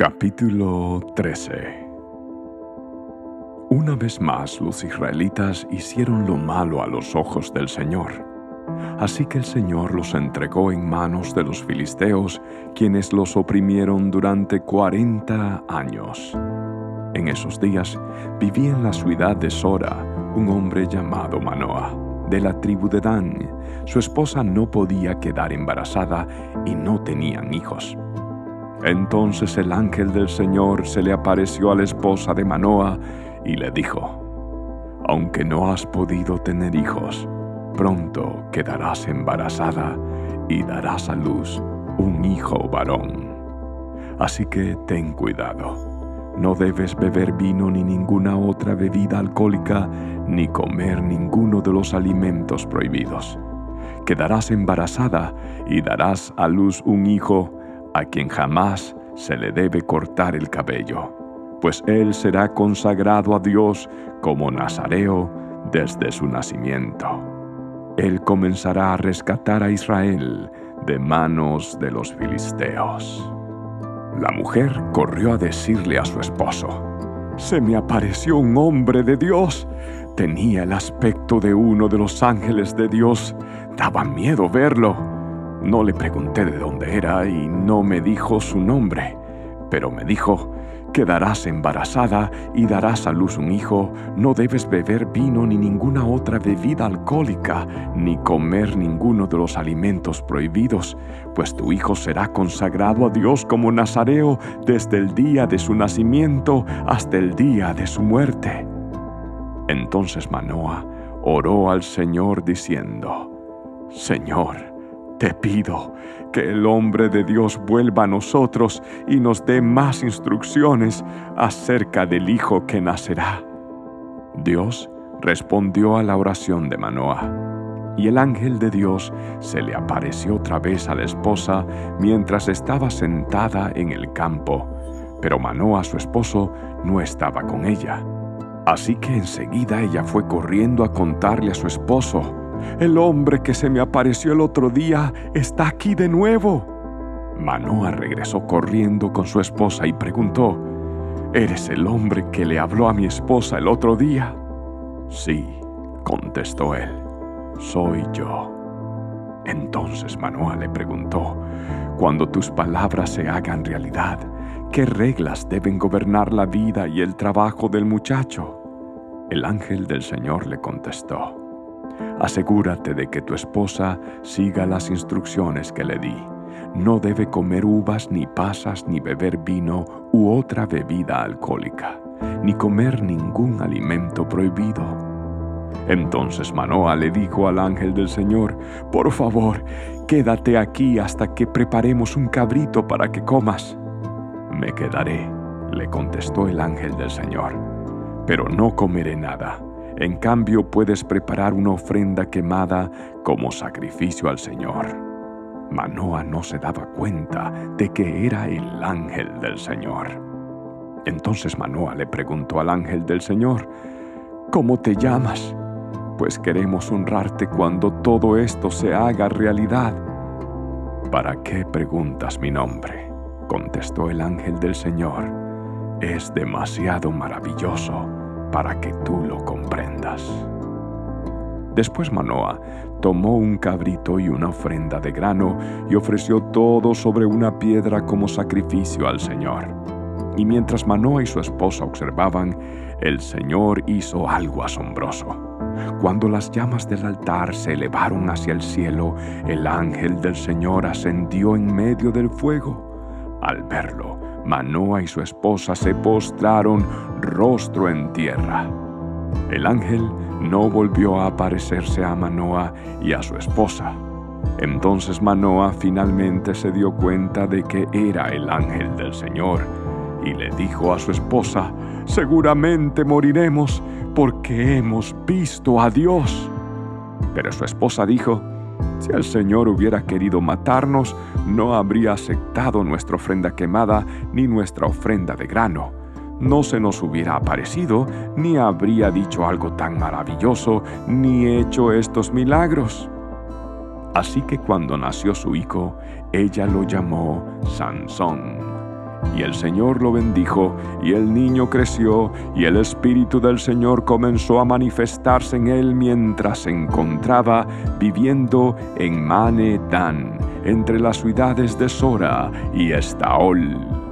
Capítulo 13 Una vez más los israelitas hicieron lo malo a los ojos del Señor. Así que el Señor los entregó en manos de los filisteos, quienes los oprimieron durante cuarenta años. En esos días vivía en la ciudad de Sora un hombre llamado Manoah, de la tribu de Dan. Su esposa no podía quedar embarazada y no tenían hijos. Entonces el ángel del Señor se le apareció a la esposa de Manoah y le dijo, Aunque no has podido tener hijos, pronto quedarás embarazada y darás a luz un hijo varón. Así que ten cuidado no debes beber vino ni ninguna otra bebida alcohólica, ni comer ninguno de los alimentos prohibidos. Quedarás embarazada y darás a luz un hijo a quien jamás se le debe cortar el cabello, pues él será consagrado a Dios como nazareo desde su nacimiento. Él comenzará a rescatar a Israel de manos de los filisteos. La mujer corrió a decirle a su esposo, Se me apareció un hombre de Dios. Tenía el aspecto de uno de los ángeles de Dios. Daba miedo verlo. No le pregunté de dónde era y no me dijo su nombre, pero me dijo, Quedarás embarazada y darás a luz un hijo. No debes beber vino ni ninguna otra bebida alcohólica, ni comer ninguno de los alimentos prohibidos, pues tu hijo será consagrado a Dios como nazareo desde el día de su nacimiento hasta el día de su muerte. Entonces Manoah oró al Señor diciendo, Señor, te pido que el hombre de Dios vuelva a nosotros y nos dé más instrucciones acerca del hijo que nacerá. Dios respondió a la oración de Manoah, y el ángel de Dios se le apareció otra vez a la esposa mientras estaba sentada en el campo, pero Manoah, su esposo, no estaba con ella. Así que enseguida ella fue corriendo a contarle a su esposo, el hombre que se me apareció el otro día está aquí de nuevo. Manoa regresó corriendo con su esposa y preguntó, ¿Eres el hombre que le habló a mi esposa el otro día? Sí, contestó él, soy yo. Entonces Manoa le preguntó, cuando tus palabras se hagan realidad, ¿qué reglas deben gobernar la vida y el trabajo del muchacho? El ángel del Señor le contestó, Asegúrate de que tu esposa siga las instrucciones que le di. No debe comer uvas, ni pasas, ni beber vino u otra bebida alcohólica, ni comer ningún alimento prohibido. Entonces Manoa le dijo al ángel del Señor, Por favor, quédate aquí hasta que preparemos un cabrito para que comas. Me quedaré, le contestó el ángel del Señor, pero no comeré nada en cambio, puedes preparar una ofrenda quemada como sacrificio al Señor. Manoa no se daba cuenta de que era el ángel del Señor. Entonces Manoa le preguntó al ángel del Señor, ¿Cómo te llamas? Pues queremos honrarte cuando todo esto se haga realidad. ¿Para qué preguntas mi nombre? contestó el ángel del Señor. Es demasiado maravilloso para que tú lo comprendas. Después Manoa tomó un cabrito y una ofrenda de grano y ofreció todo sobre una piedra como sacrificio al Señor. Y mientras Manoa y su esposa observaban, el Señor hizo algo asombroso. Cuando las llamas del altar se elevaron hacia el cielo, el ángel del Señor ascendió en medio del fuego. Al verlo, Manoa y su esposa se postraron rostro en tierra. El ángel no volvió a aparecerse a Manoa y a su esposa. Entonces Manoa finalmente se dio cuenta de que era el ángel del Señor y le dijo a su esposa, seguramente moriremos porque hemos visto a Dios. Pero su esposa dijo, si el Señor hubiera querido matarnos, no habría aceptado nuestra ofrenda quemada ni nuestra ofrenda de grano. No se nos hubiera aparecido, ni habría dicho algo tan maravilloso, ni hecho estos milagros. Así que cuando nació su hijo, ella lo llamó Sansón. Y el Señor lo bendijo, y el niño creció, y el Espíritu del Señor comenzó a manifestarse en él mientras se encontraba viviendo en Mane Dan, entre las ciudades de Sora y Estaol.